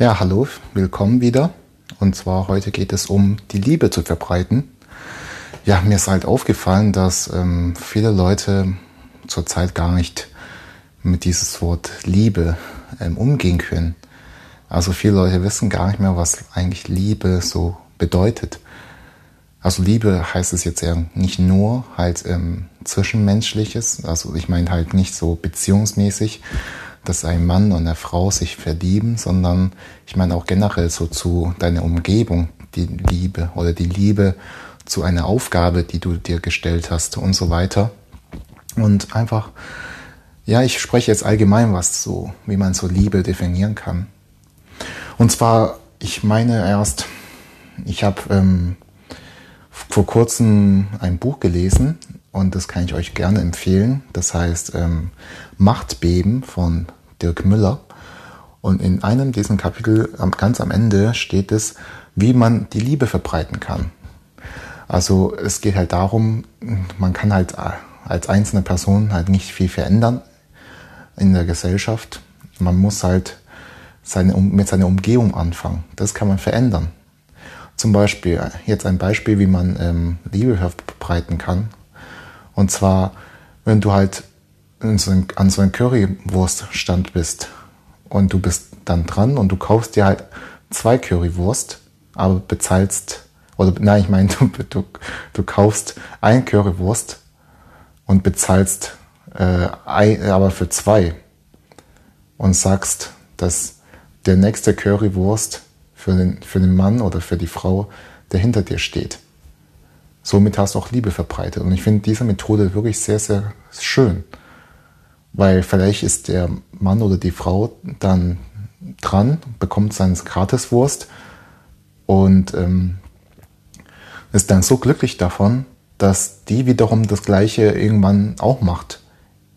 Ja, hallo, willkommen wieder. Und zwar heute geht es um die Liebe zu verbreiten. Ja, mir ist halt aufgefallen, dass ähm, viele Leute zurzeit gar nicht mit dieses Wort Liebe ähm, umgehen können. Also viele Leute wissen gar nicht mehr, was eigentlich Liebe so bedeutet. Also Liebe heißt es jetzt ja nicht nur halt ähm, zwischenmenschliches, also ich meine halt nicht so beziehungsmäßig, dass ein Mann und eine Frau sich verlieben, sondern ich meine auch generell so zu deiner Umgebung die Liebe oder die Liebe zu einer Aufgabe, die du dir gestellt hast und so weiter. Und einfach, ja, ich spreche jetzt allgemein was so, wie man so Liebe definieren kann. Und zwar, ich meine erst, ich habe ähm, vor kurzem ein Buch gelesen und das kann ich euch gerne empfehlen. Das heißt ähm, Machtbeben von Dirk Müller. Und in einem dieser Kapitel ganz am Ende steht es, wie man die Liebe verbreiten kann. Also es geht halt darum, man kann halt als einzelne Person halt nicht viel verändern in der Gesellschaft. Man muss halt seine, mit seiner Umgebung anfangen. Das kann man verändern. Zum Beispiel, jetzt ein Beispiel, wie man ähm, Liebe verbreiten kann. Und zwar, wenn du halt so ein, an so einem Currywurststand bist und du bist dann dran und du kaufst dir halt zwei Currywurst, aber bezahlst, oder nein, ich meine, du, du, du kaufst ein Currywurst und bezahlst äh, ein, aber für zwei und sagst, dass der nächste Currywurst für den, für den Mann oder für die Frau, der hinter dir steht. Somit hast du auch Liebe verbreitet. Und ich finde diese Methode wirklich sehr, sehr schön. Weil vielleicht ist der Mann oder die Frau dann dran, bekommt seine Gratiswurst und ähm, ist dann so glücklich davon, dass die wiederum das Gleiche irgendwann auch macht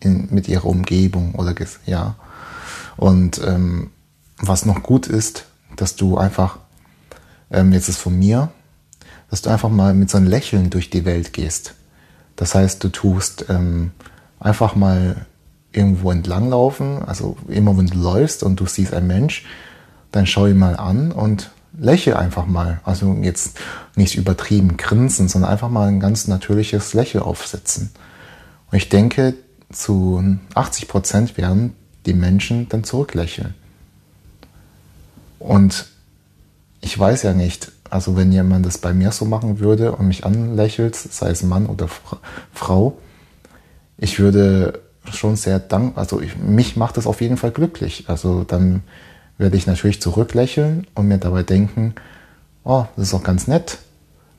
in, mit ihrer Umgebung oder ja. Und ähm, was noch gut ist, dass du einfach, ähm, jetzt ist von mir, dass du einfach mal mit so einem Lächeln durch die Welt gehst. Das heißt, du tust ähm, einfach mal irgendwo entlanglaufen, also immer wenn du läufst und du siehst einen Mensch, dann schau ihn mal an und lächle einfach mal. Also jetzt nicht übertrieben grinsen, sondern einfach mal ein ganz natürliches Lächeln aufsetzen. Und ich denke, zu 80 Prozent werden die Menschen dann zurücklächeln. Und ich weiß ja nicht, also wenn jemand das bei mir so machen würde und mich anlächelt, sei es Mann oder Frau, ich würde schon sehr dankbar, also ich, mich macht das auf jeden Fall glücklich. Also dann werde ich natürlich zurücklächeln und mir dabei denken, oh, das ist auch ganz nett,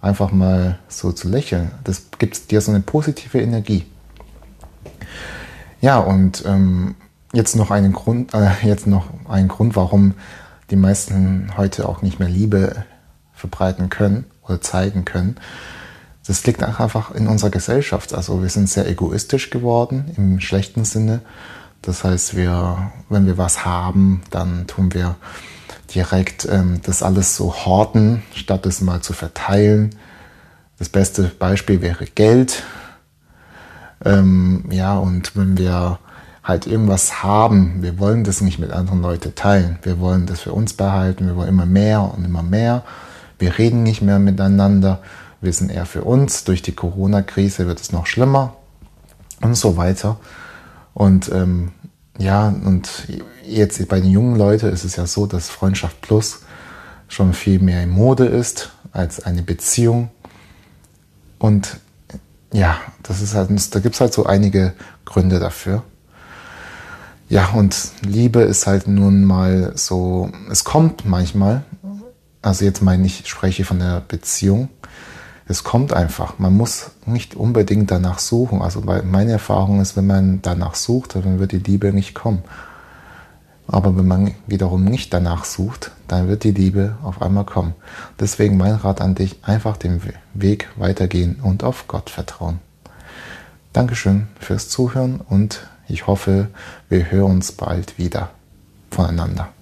einfach mal so zu lächeln. Das gibt dir so eine positive Energie. Ja, und ähm, jetzt noch einen Grund, äh, jetzt noch ein Grund, warum die meisten heute auch nicht mehr Liebe verbreiten können oder zeigen können. Das liegt einfach in unserer Gesellschaft. Also wir sind sehr egoistisch geworden im schlechten Sinne. Das heißt, wir, wenn wir was haben, dann tun wir direkt ähm, das alles so horten, statt es mal zu verteilen. Das beste Beispiel wäre Geld. Ähm, ja, und wenn wir halt irgendwas haben, wir wollen das nicht mit anderen Leuten teilen. Wir wollen das für uns behalten, wir wollen immer mehr und immer mehr. Wir reden nicht mehr miteinander, wir sind eher für uns. Durch die Corona-Krise wird es noch schlimmer und so weiter. Und ähm, ja, und jetzt bei den jungen Leuten ist es ja so, dass Freundschaft Plus schon viel mehr in Mode ist als eine Beziehung. Und ja, das ist halt, da gibt es halt so einige Gründe dafür. Ja, und Liebe ist halt nun mal so, es kommt manchmal, also jetzt meine ich, spreche von der Beziehung, es kommt einfach. Man muss nicht unbedingt danach suchen. Also meine Erfahrung ist, wenn man danach sucht, dann wird die Liebe nicht kommen. Aber wenn man wiederum nicht danach sucht, dann wird die Liebe auf einmal kommen. Deswegen mein Rat an dich, einfach den Weg weitergehen und auf Gott vertrauen. Dankeschön fürs Zuhören und ich hoffe, wir hören uns bald wieder voneinander.